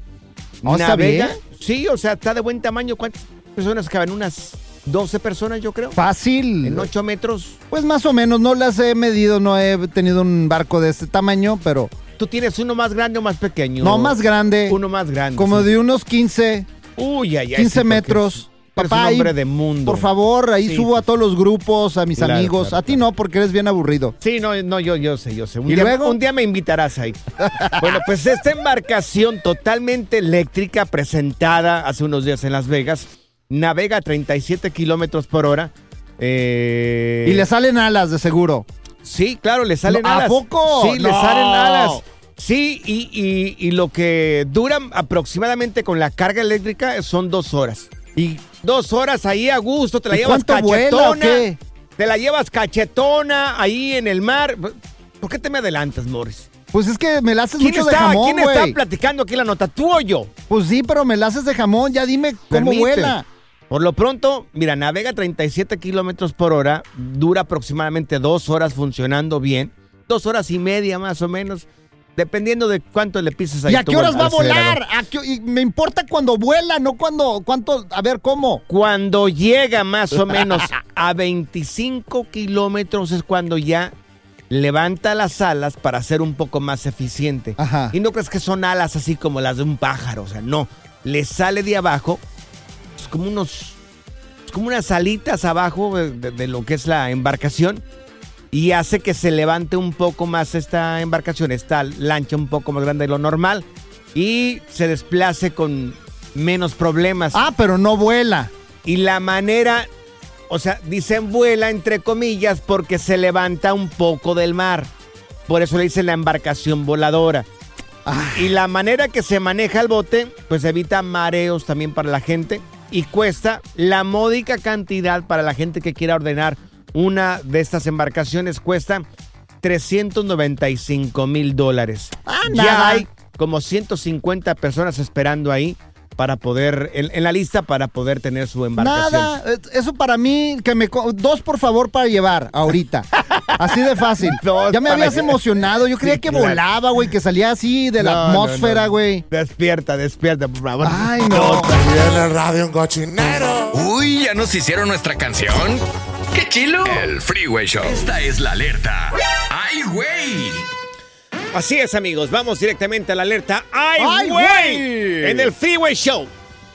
Oh, está Navega. bien. Sí, o sea, está de buen tamaño. ¿Cuántas personas caben? Unas 12 personas, yo creo. Fácil. En 8 metros. Pues más o menos, no las he medido, no he tenido un barco de este tamaño, pero ¿Tú tienes uno más grande o más pequeño? no más grande. Uno más grande. Como sí. de unos 15, Uy, ay, ay, 15 sí, porque metros. Papá, un hombre de mundo. por favor, ahí Sí. subo a todos los grupos, a mis Claro, amigos. claro, a ti no, porque eres bien aburrido. Sí, no, no, yo, yo sé, yo sé. Un ¿Y día, luego? Un día me invitarás ahí. bueno, pues esta embarcación totalmente eléctrica presentada hace unos días en Las Vegas navega a 37 kilómetros por hora. Eh, Y le salen alas, de seguro. Sí, claro, le salen ¿A alas. poco? Sí, le salen alas. Sí, y, y- y lo que dura aproximadamente con la carga eléctrica son dos horas. ¿Y Dos horas ahí a gusto, te la ¿Y llevas vuela cachetona. qué? Te la llevas cachetona ahí en el mar. ¿Por qué te me adelantas, Morris? Pues es que me la haces ¿Quién, mucho de está, jamón, ¿quién está platicando aquí la nota? ¿Tú o yo? Pues sí, pero me la haces de jamón. Ya dime cómo Permite. vuela. Por lo pronto, mira, navega 37 kilómetros por hora, dura aproximadamente dos horas funcionando bien, dos horas y media más o menos, dependiendo de cuánto le pises ahí. ¿Y a qué horas va a volar? ¿A qué- y me importa cuando vuela, no cuando, cuánto, a ver, ¿cómo? Cuando llega más o menos a 25 kilómetros es cuando ya levanta las alas para ser un poco más eficiente. Ajá. Y no crees que son alas así como las de un pájaro, o sea, no. Le sale de abajo, es como unos, es como unas alitas abajo de, de- de lo que es la embarcación y hace que se levante un poco más esta embarcación, esta lancha un poco más grande de lo normal y se desplace con menos problemas. Ah, pero no vuela. Y la manera O sea, dicen vuela entre comillas porque se levanta un poco del mar. Por eso le dicen la embarcación voladora. Y la manera que se maneja el bote, pues evita mareos también para la gente y cuesta la módica cantidad para la gente que quiera ordenar una de estas embarcaciones, cuesta 395 mil dólares. ya nada. hay como 150 personas esperando ahí para poder, en, en la lista para poder tener su embarcación. Nada, eso para mí, que me... Dos, por favor, para llevar ahorita. Así de fácil. ya me habías emocionado. Yo creía Sí, que claro. volaba, güey, que salía así de la No, atmósfera, no. güey. Despierta, despierta, por favor. Ay, no. Viene el radio un cochinero. Uy, ¿ya nos hicieron nuestra canción? ¡Qué chilo! El Freeway Show. Esta es la alerta. ¡Ay, güey! Así es, amigos. Vamos directamente a la alerta. ¡Ay, ¡Ay, güey! güey! En el Freeway Show.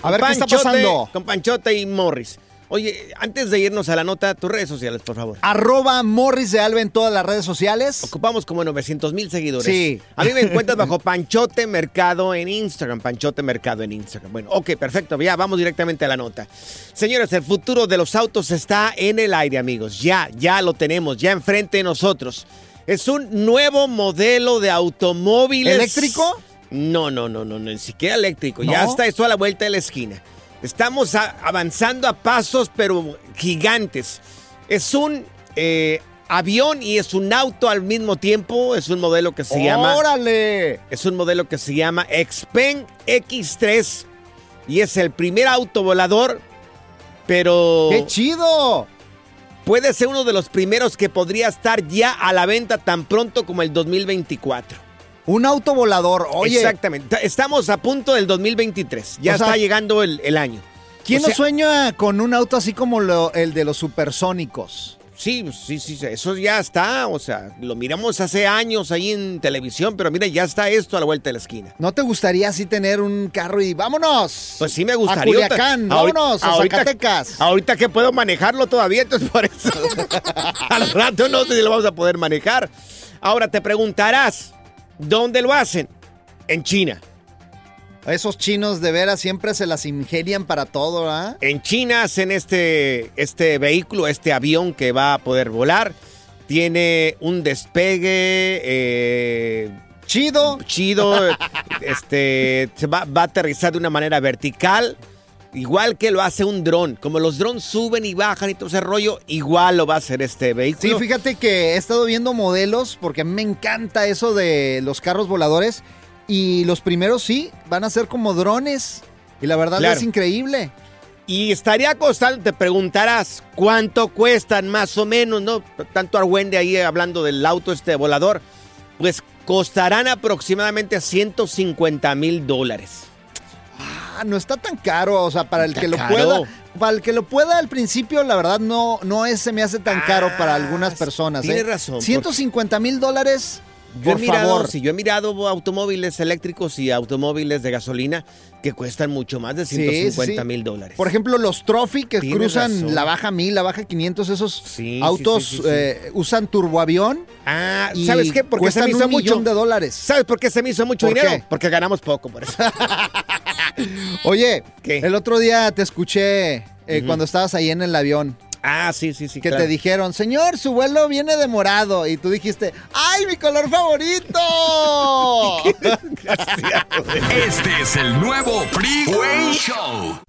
A ver, ¿qué está pasando? Con Panchote y Morris. Oye, antes de irnos a la nota, tus redes sociales, por favor. Arroba Morris de Alba en todas las redes sociales. Ocupamos como 900 mil seguidores. Sí. A mí me encuentras bajo Panchote Mercado en Instagram. Panchote Mercado en Instagram. Bueno, ok, perfecto. Ya vamos directamente a la nota. Señores, el futuro de los autos está en el aire, amigos. Ya, ya lo tenemos, ya enfrente de nosotros. Es un nuevo modelo de automóviles. ¿Eléctrico? No, no, no, no, no, ni siquiera eléctrico. ¿No? Ya está eso a la vuelta de la esquina. Estamos avanzando a pasos, pero gigantes. Es un eh, avión y es un auto al mismo tiempo. Es un modelo que se llama. ¡Órale! Es un modelo que se llama Xpeng X3 y es el primer auto volador, pero ¡Qué chido! puede ser uno de los primeros que podría estar ya a la venta tan pronto como el 2024. Un auto volador. Oye, Exactamente. Estamos a punto del 2023. Ya O sea, está llegando el, el año. ¿quién O sea, no sueña con un auto así como lo- el de los supersónicos? Sí, sí, sí, eso ya está. O sea, lo miramos hace años ahí en televisión, pero mira, ya está esto a la vuelta de la esquina. ¿No te gustaría así tener un carro y vámonos? Pues sí me gustaría. A Culiacán, Ahorita- vámonos, a ahorita- Zacatecas. Ahorita que puedo manejarlo todavía, entonces por eso. Al rato no sé si lo vamos a poder manejar. Ahora te preguntarás, ¿dónde lo hacen? En China. Esos chinos de veras siempre se las ingenian para todo, ¿ah? En China hacen este, este vehículo, este avión que va a poder volar. Tiene un despegue eh, chido. Chido. este, se va, va a aterrizar de una manera vertical. Igual que lo hace un dron. Como los drones suben y bajan y todo ese rollo, igual lo va a hacer este Sí, vehículo. fíjate que he estado viendo modelos porque a mí me encanta eso de los carros voladores y los primeros sí van a ser como drones y la verdad Claro. es increíble. Y estaría costando, te preguntarás, ¿cuánto cuestan más o menos, no? Tanto Argüende ahí hablando del auto este volador. Pues costarán aproximadamente 150 mil dólares. Ah, no está tan caro, o sea, para el que lo pueda, para el que lo pueda al principio, la verdad no, no es, se me hace tan caro para algunas personas. tienes ¿eh? razón, porque- 150 mil dólares, Yo por he mirado, favor. sí, yo he mirado automóviles eléctricos y automóviles de gasolina que cuestan mucho más de Sí, 150 sí. mil dólares. Por ejemplo, los Trophy que Tienes cruzan razón. la baja 1000, la baja 500, esos autos eh, usan turboavión. Ah, y ¿sabes qué? Porque se me hizo un mucho. millón de dólares. ¿Sabes por qué se me hizo mucho ¿Por dinero? qué? Porque ganamos poco por eso. Oye, ¿Qué? el otro día te escuché eh, cuando estabas ahí en el avión. Ah, sí, sí, sí. Que claro. te dijeron, señor, su vuelo viene de morado. Y tú dijiste, ¡ay, mi color favorito! Este es el nuevo Freeway Show.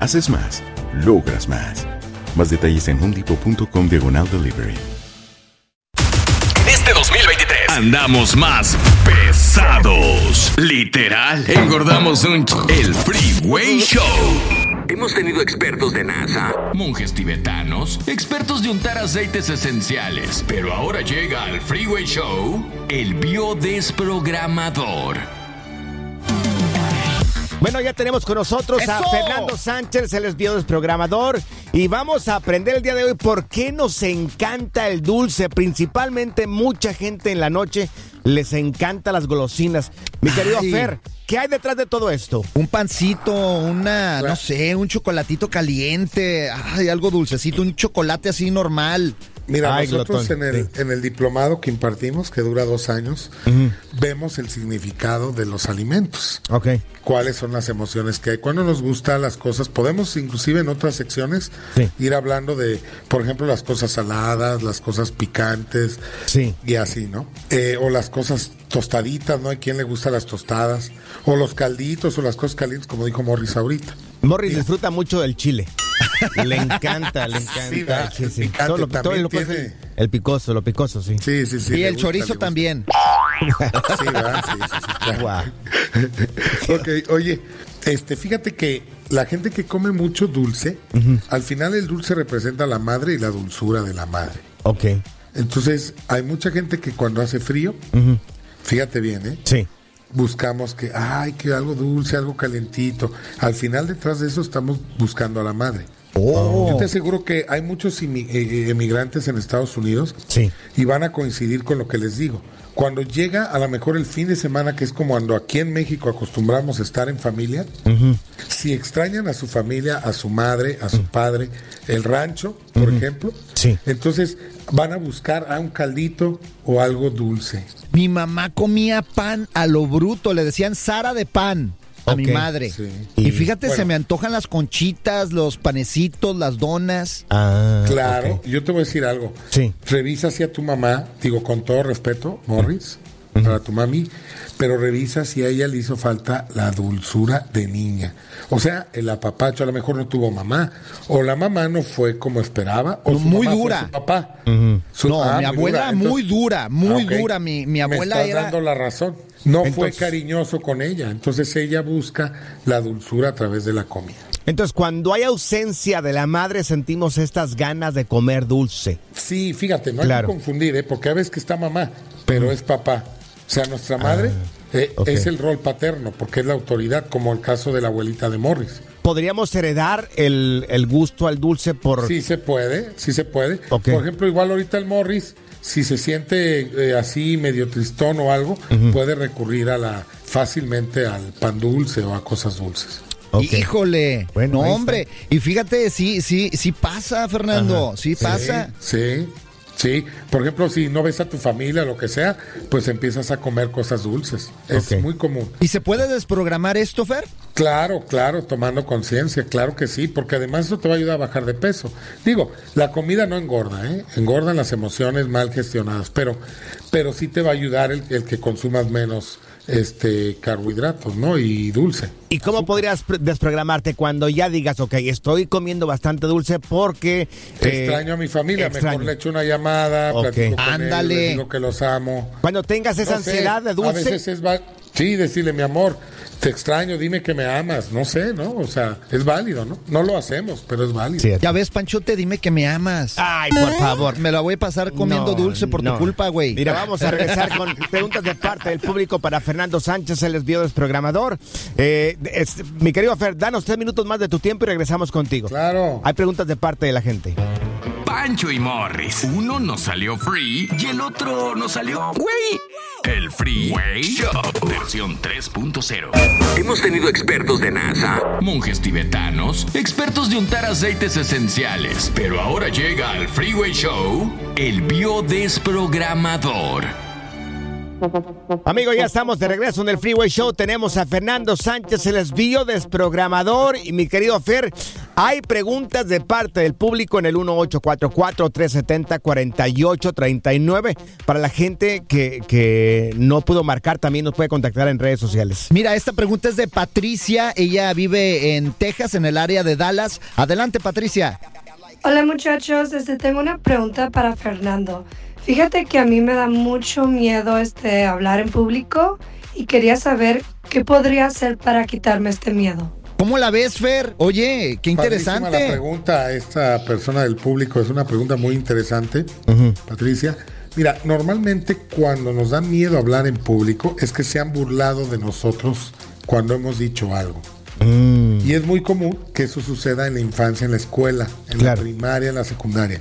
Haces más, logras más. Más detalles en homedepot.com diagonal delivery. Este 2023 andamos más pesados. Literal, engordamos un ch- el Freeway Show. Hemos tenido expertos de NASA, monjes tibetanos, expertos de untar aceites esenciales, pero ahora llega al Freeway Show el biodesprogramador. Bueno, ya tenemos con nosotros a. Fernando Sánchez, el es biodesprogramador, y vamos a aprender el día de hoy por qué nos encanta el dulce. Principalmente mucha gente en la noche les encanta las golosinas. Mi querido Ay. Fer, ¿qué hay detrás de todo esto? Un pancito, una, no sé, un chocolatito caliente, ay, algo dulcecito, un chocolate así normal. Mira, Ay, nosotros en el, sí. en el diplomado que impartimos, que dura dos años, vemos el significado de los alimentos. Ok. cuáles son las emociones que hay, cuándo nos gustan las cosas. Podemos inclusive en otras secciones Sí. ir hablando de, por ejemplo, las cosas saladas, las cosas picantes Sí. y así, ¿no? Eh, o las cosas tostaditas, ¿no? Hay quien le gusta las tostadas, o los calditos o las cosas calientes, como dijo Morris ahorita. Morris disfruta mucho del chile. Le encanta, le encanta. Sí. Sí, sí. Picante Todo lo- también todo lo que es tiene. el, el picoso, lo picoso, sí. Sí, sí, sí. y el gusta, chorizo también. Sí, ¿verdad? Sí, sí, sí, claro. Guau. ok, oye, este, fíjate que la gente que come mucho dulce, al final el dulce representa la madre y la dulzura de la madre. Ok. Entonces, hay mucha gente que cuando hace frío, fíjate bien, ¿eh? Sí. Buscamos que, ay, que algo dulce, algo calentito. Al final, detrás de eso, estamos buscando a la madre. Oh. Yo te aseguro que hay muchos imi- eh, emigrantes en Estados Unidos Sí. y van a coincidir con lo que les digo. Cuando llega a lo mejor el fin de semana, que es como cuando aquí en México acostumbramos a estar en familia, si extrañan a su familia, a su madre, a su padre, el rancho, por ejemplo, Sí. entonces van a buscar a un caldito o algo dulce. Mi mamá comía pan a lo bruto, le decían Sara de pan a mi madre. sí. Y fíjate, Bueno. se me antojan las conchitas, los panecitos, las donas. Ah, Claro, yo te voy a decir algo. Sí. Revisa si a tu mamá, digo con todo respeto, Morris, para tu mami, pero revisa si a ella le hizo falta la dulzura de niña. O sea, el apapacho a lo mejor no tuvo mamá, o la mamá no fue como esperaba, o No, su muy mamá fue dura. su papá. Su- No, ah, mi muy abuela dura. muy Entonces- dura, muy Ah, dura. Mi, mi abuela Me estás era... dando la razón. No fue cariñoso con ella, entonces ella busca la dulzura a través de la comida. Entonces, cuando hay ausencia de la madre, sentimos estas ganas de comer dulce. Sí, fíjate, no hay Claro. que confundir, ¿eh? porque a veces que está mamá, pero es papá. O sea, nuestra madre eh, ok. es el rol paterno, porque es la autoridad, como el caso de la abuelita de Morris. ¿Podríamos heredar el, el gusto al dulce por... Sí se puede, sí se puede. Por ejemplo, igual ahorita el Morris, si se siente eh, así medio tristón o algo, puede recurrir a la fácilmente al pan dulce o a cosas dulces. Híjole, Bueno, no hombre, y fíjate, sí, sí, sí pasa, Fernando, Ajá. sí pasa. Sí, sí. Por ejemplo, si no ves a tu familia, lo que sea, pues empiezas a comer cosas dulces. Es muy común. ¿Y se puede desprogramar esto, Fer? Claro, claro, tomando conciencia, claro que sí, porque además eso te va a ayudar a bajar de peso. Digo, la comida no engorda, ¿eh? engordan las emociones mal gestionadas, pero, pero sí te va a ayudar el, el que consumas menos este carbohidratos, ¿no? Y dulce. ¿Y cómo podrías pr- desprogramarte cuando ya digas, ok, estoy comiendo bastante dulce porque... eh, extraño a mi familia, extraño. mejor le echo una llamada, Ok. platico con Ándale. ellos, les digo que los amo. Cuando tengas esa No sé, ansiedad de A dulce... veces es va- sí, decirle mi amor, te extraño, dime que me amas, no sé, ¿no? O sea, es válido, ¿no? No lo hacemos, pero es válido. Sí, Ya ves, Panchote, dime que me amas. Ay, por favor. Me la voy a pasar comiendo No, dulce por no. tu culpa, güey. Mira, vamos a regresar con preguntas de parte del público para Fernando Sánchez, el biodesprogramador. Eh, es- mi querido Fer, danos tres minutos más de tu tiempo y regresamos contigo. Claro. Hay preguntas de parte de la gente. Pancho y Morris. Uno nos salió free y el otro nos salió, güey. El Freeway Show, versión 3.0. Hemos tenido expertos de NASA, monjes tibetanos, expertos de untar aceites esenciales, pero ahora llega al Freeway Show el biodesprogramador. Amigos, ya estamos de regreso en el Freeway Show. Tenemos a Fernando Sánchez, el esbío desprogramador. Y mi querido Fer, hay preguntas de parte del público en el 1844-370-4839. Para la gente que, que no pudo marcar, también nos puede contactar en redes sociales. Mira, esta pregunta es de Patricia. Ella vive en Texas, en el área de Dallas. Adelante, Patricia. Hola muchachos, este, tengo una pregunta para Fernando. Fíjate que a mí me da mucho miedo este, hablar en público y quería saber qué podría hacer para quitarme este miedo. ¿Cómo la ves, Fer? Oye, qué Padrísima interesante. La pregunta a esta persona del público es una pregunta muy interesante, Patricia. Mira, normalmente cuando nos da miedo hablar en público es que se han burlado de nosotros cuando hemos dicho algo. Y es muy común que eso suceda en la infancia, en la escuela, en la primaria, en la secundaria.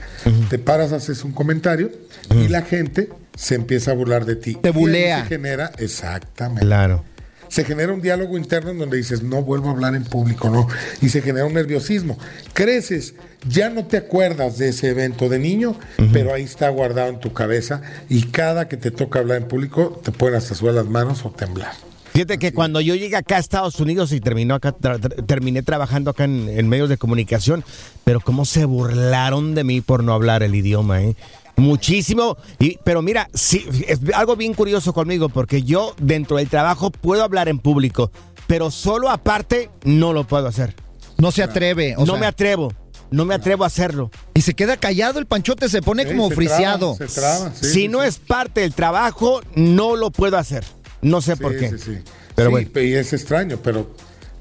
Te paras, haces un comentario y la gente se empieza a burlar de ti. Te Y bulea. Se genera, exactamente. Claro. Se genera un diálogo interno en donde dices, no vuelvo a hablar en público, no. Y se genera un nerviosismo. Creces, ya no te acuerdas de ese evento de niño, pero ahí está guardado en tu cabeza y cada que te toca hablar en público te pueden hasta sudar las manos o temblar. Fíjate que cuando yo llegué acá a Estados Unidos y terminó acá, tra- tra- terminé trabajando acá en, en medios de comunicación, pero cómo se burlaron de mí por no hablar el idioma, ¿eh? Muchísimo. Y, pero mira, sí, es algo bien curioso conmigo, porque yo dentro del trabajo puedo hablar en público, pero solo aparte no lo puedo hacer. No se atreve. o no sea, me atrevo. No me atrevo a hacerlo. Y se queda callado el panchote, se pone Sí, como se friseado. traba, se traba, sí, si sí, no sí. es parte del trabajo, no lo puedo hacer. No sé por qué. sí, sí. Pero Sí, bueno. y es extraño, pero,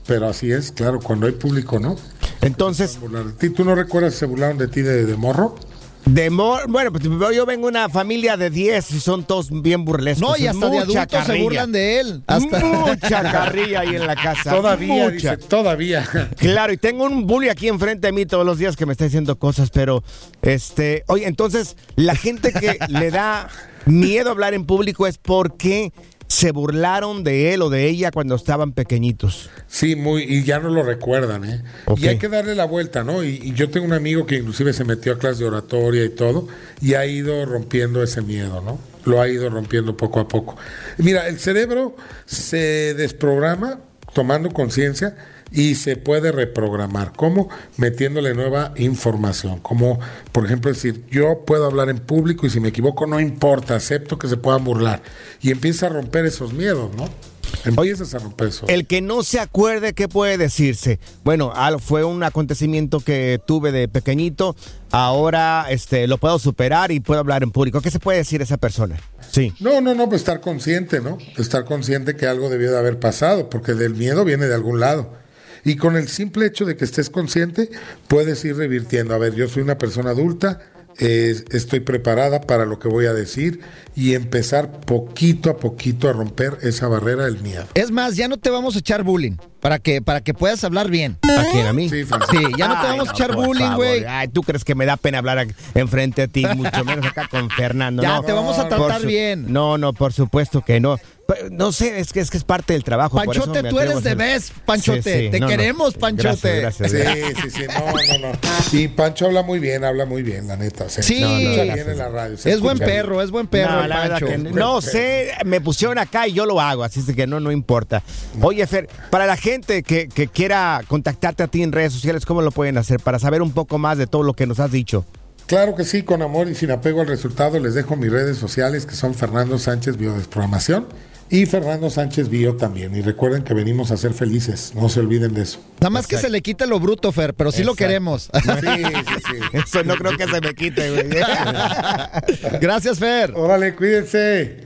pero así es, claro, cuando hay público, ¿no? Entonces. ¿Tú no recuerdas si se burlaron de ti de, de morro? De mor- bueno, pues yo vengo de una familia de 10 y son todos bien burlescos. No, y hasta de adultos se burlan de él. Hasta... Mucha carrilla ahí en la casa. Todavía, mucha. dice, todavía. Claro, y tengo un bully aquí enfrente de mí todos los días que me está diciendo cosas, pero este, oye, entonces la gente que le da miedo hablar en público es porque se burlaron de él o de ella cuando estaban pequeñitos. Sí, muy, y ya no lo recuerdan, ¿eh? Y hay que darle la vuelta, ¿no? Y, y yo tengo un amigo que inclusive se metió a clase de oratoria y todo, y ha ido rompiendo ese miedo, ¿no? Lo ha ido rompiendo poco a poco. Mira, el cerebro se desprograma tomando conciencia y se puede reprogramar. ¿Cómo? Metiéndole nueva información. Como, por ejemplo, decir, yo puedo hablar en público y si me equivoco no importa, acepto que se puedan burlar. Y empieza a romper esos miedos, ¿no? Empiezas a romper eso. El que no se acuerde, ¿qué puede decirse? Bueno, fue un acontecimiento que tuve de pequeñito, ahora este, lo puedo superar y puedo hablar en público. ¿Qué se puede decir esa persona? Sí. No, no, no, pues estar consciente, ¿no? Estar consciente que algo debió de haber pasado, porque del miedo viene de algún lado. Y con el simple hecho de que estés consciente, puedes ir revirtiendo. A ver, yo soy una persona adulta, eh, estoy preparada para lo que voy a decir y empezar poquito a poquito a romper esa barrera del miedo. Es más, ya no te vamos a echar bullying para que, para que puedas hablar bien. ¿A quién? ¿A mí? Sí, ya no te Ay, vamos a echar bullying, güey. Ay, ¿tú crees que me da pena hablar enfrente a ti? Mucho menos acá con Fernando. Ya, no. te vamos a tratar bien. No, no, por supuesto que no. No sé, es que es que es parte del trabajo. por eso Panchote, tú eres de vez, Panchote. Sí, sí, Te no, no. queremos, Panchote. Gracias, Sí, gracias. sí, sí, no, no, no. Y Pancho habla muy bien, habla muy bien, la neta. Se Sí. bien en la radio. se Es buen bien. perro, es buen perro No, el la verdad Pancho. que no, sé, me pusieron acá y yo lo hago, así es que no, no importa. Oye, Fer, para la gente que, que quiera contactarte a ti en redes sociales, ¿cómo lo pueden hacer? Para saber un poco más de todo lo que nos has dicho. Claro que sí, con amor y sin apego al resultado, les dejo mis redes sociales que son Fernando Sánchez Biodesprogramación y Fernando Sánchez Bio también. Y recuerden que venimos a ser felices, no se olviden de eso. Nada más que se le quite lo bruto, Fer, pero sí lo queremos. Sí, sí, sí. Eso no creo que se me quite, güey. Gracias, Fer. Órale, cuídense.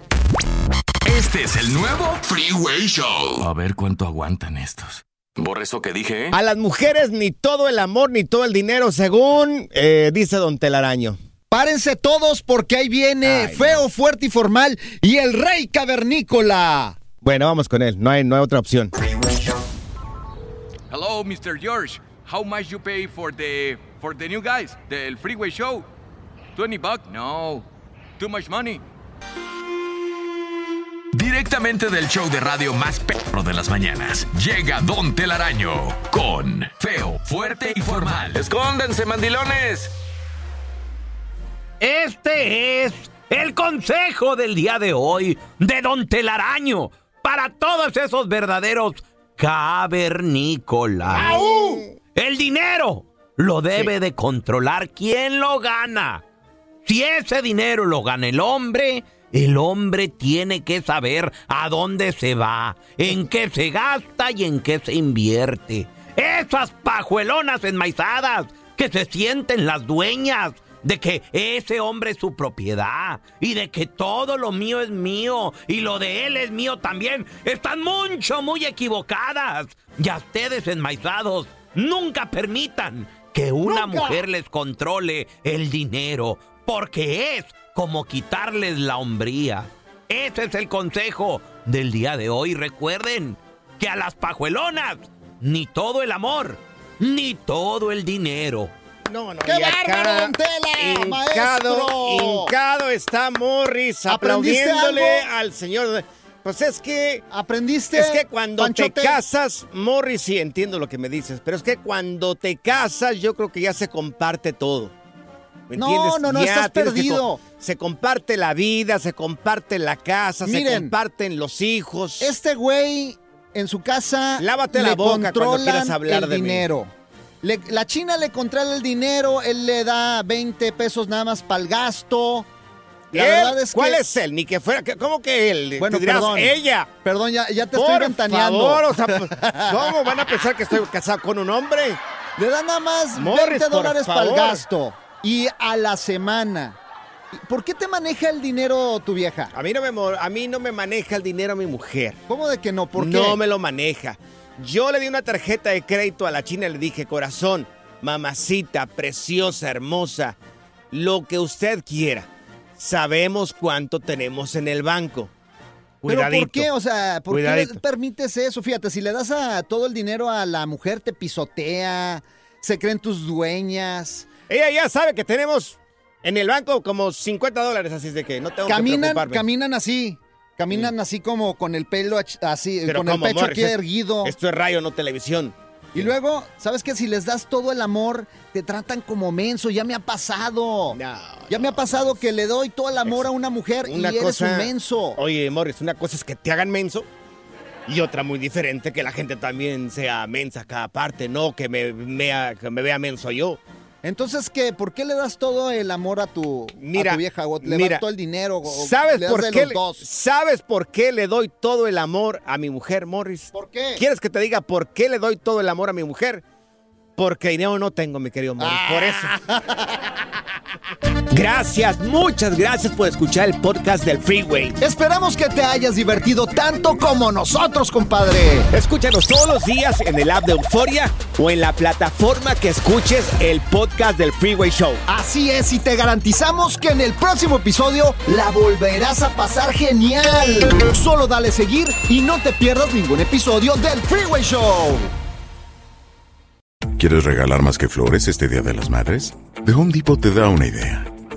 Este es el nuevo Freeway Show. A ver cuánto aguantan estos. Borra eso que dije, ¿eh? A las mujeres ni todo el amor ni todo el dinero, según eh, dice Don Telaraño. Párense todos porque ahí viene feo, fuerte y formal y el rey cavernícola. Bueno, vamos con él, no hay, no hay otra opción. Hello, Mr. George. How much you pay for the for the new guys, the freeway show? 20 bucks? No. Too much money. Directamente del show de radio más perro de las mañanas, llega Don Telaraño con Feo, Fuerte y Formal. ¡Escóndanse, mandilones! Este es el consejo del día de hoy de Don Telaraño para todos esos verdaderos cavernícolas. El dinero lo debe de controlar quien lo gana. Si ese dinero lo gana el hombre, el hombre tiene que saber a dónde se va, en qué se gasta y en qué se invierte. Esas pajuelonas enmaizadas que se sienten las dueñas de que ese hombre es su propiedad y de que todo lo mío es mío y lo de él es mío también, están mucho, muy equivocadas. Y a ustedes enmaizados, nunca permitan que una mujer les controle el dinero, porque es como quitarles la hombría. Ese es el consejo del día de hoy. Recuerden que a las pajuelonas, ni todo el amor, ni todo el dinero. No, no, ¡Qué y bárbaro, don Tela, hincado, maestro! hincado está Morris ¿Aprendiste aplaudiéndole algo? al señor. Pues es que. ¿Aprendiste? Es que cuando Panchote? te casas, Morris, sí entiendo lo que me dices, pero es que cuando te casas, yo creo que ya se comparte todo. ¿Me No, entiendes? no, no, Ya estás que perdido. se comparte la vida, se comparte la casa, se comparten los hijos. Este güey en su casa Lávate le la boca cuando quieras hablar el de mí. Le- la China le controla el dinero, él le da 20 pesos nada más para el gasto. La ¿Él? verdad es ¿Cuál que... es él? Ni que fuera. ¿Cómo que él? Bueno, dirás, perdón. Ella. Perdón, ya, ya te estoy ventaneando. favor, o sea, ¿cómo van a pensar que estoy casado con un hombre? Le dan nada más Morris, 20 por dólares para el gasto. Y a la semana. ¿Por qué te maneja el dinero tu vieja? A mí no me, a mí no me maneja el dinero mi mujer. ¿Cómo de que no? ¿Por qué? No me lo maneja. Yo le di una tarjeta de crédito a la china y le dije, corazón, mamacita, preciosa, hermosa, lo que usted quiera. Sabemos cuánto tenemos en el banco. ¿Pero Cuidadito. por qué? O sea, ¿por Cuidadito. qué permites eso? Fíjate, si le das a todo el dinero a la mujer, te pisotea, se creen tus dueñas. Ella ya sabe que tenemos en el banco como 50 dólares, así es de que no tengo que Caminan, preocuparme. caminan así. Caminan así como con el pelo así, Pero con el ¿cómo, pecho aquí Es- erguido. Esto es rayo, no televisión. Y luego, ¿sabes qué? Si les das todo el amor, te tratan como menso. Ya me ha pasado. ya me ha pasado que le doy todo el amor a una mujer Una y eres cosa, un menso. Oye, Morris, una cosa es que te hagan menso y otra muy diferente que la gente también sea mensa cada parte, no que me, que me vea menso yo. Entonces, ¿qué? ¿Por qué le das todo el amor a tu, Mira, a tu vieja? ¿O le mira, das todo el dinero? o ¿Sabes le das por, de qué, los dos? ¿Sabes por qué le doy todo el amor a mi mujer, Morris? ¿Por qué? ¿Quieres que te diga por qué le doy todo el amor a mi mujer? Porque dinero no tengo, mi querido Morris. Por eso. Gracias, muchas gracias por escuchar el podcast del Freeway. Esperamos que te hayas divertido tanto como nosotros, compadre. Escúchanos todos los días en el app de Euforia o en la plataforma que escuches el podcast del Freeway Show. Así es, y te garantizamos que en el próximo episodio la volverás a pasar genial. Solo dale seguir y no te pierdas ningún episodio del Freeway Show. ¿Quieres regalar más que flores este Día de las Madres? The Home Depot te da una idea.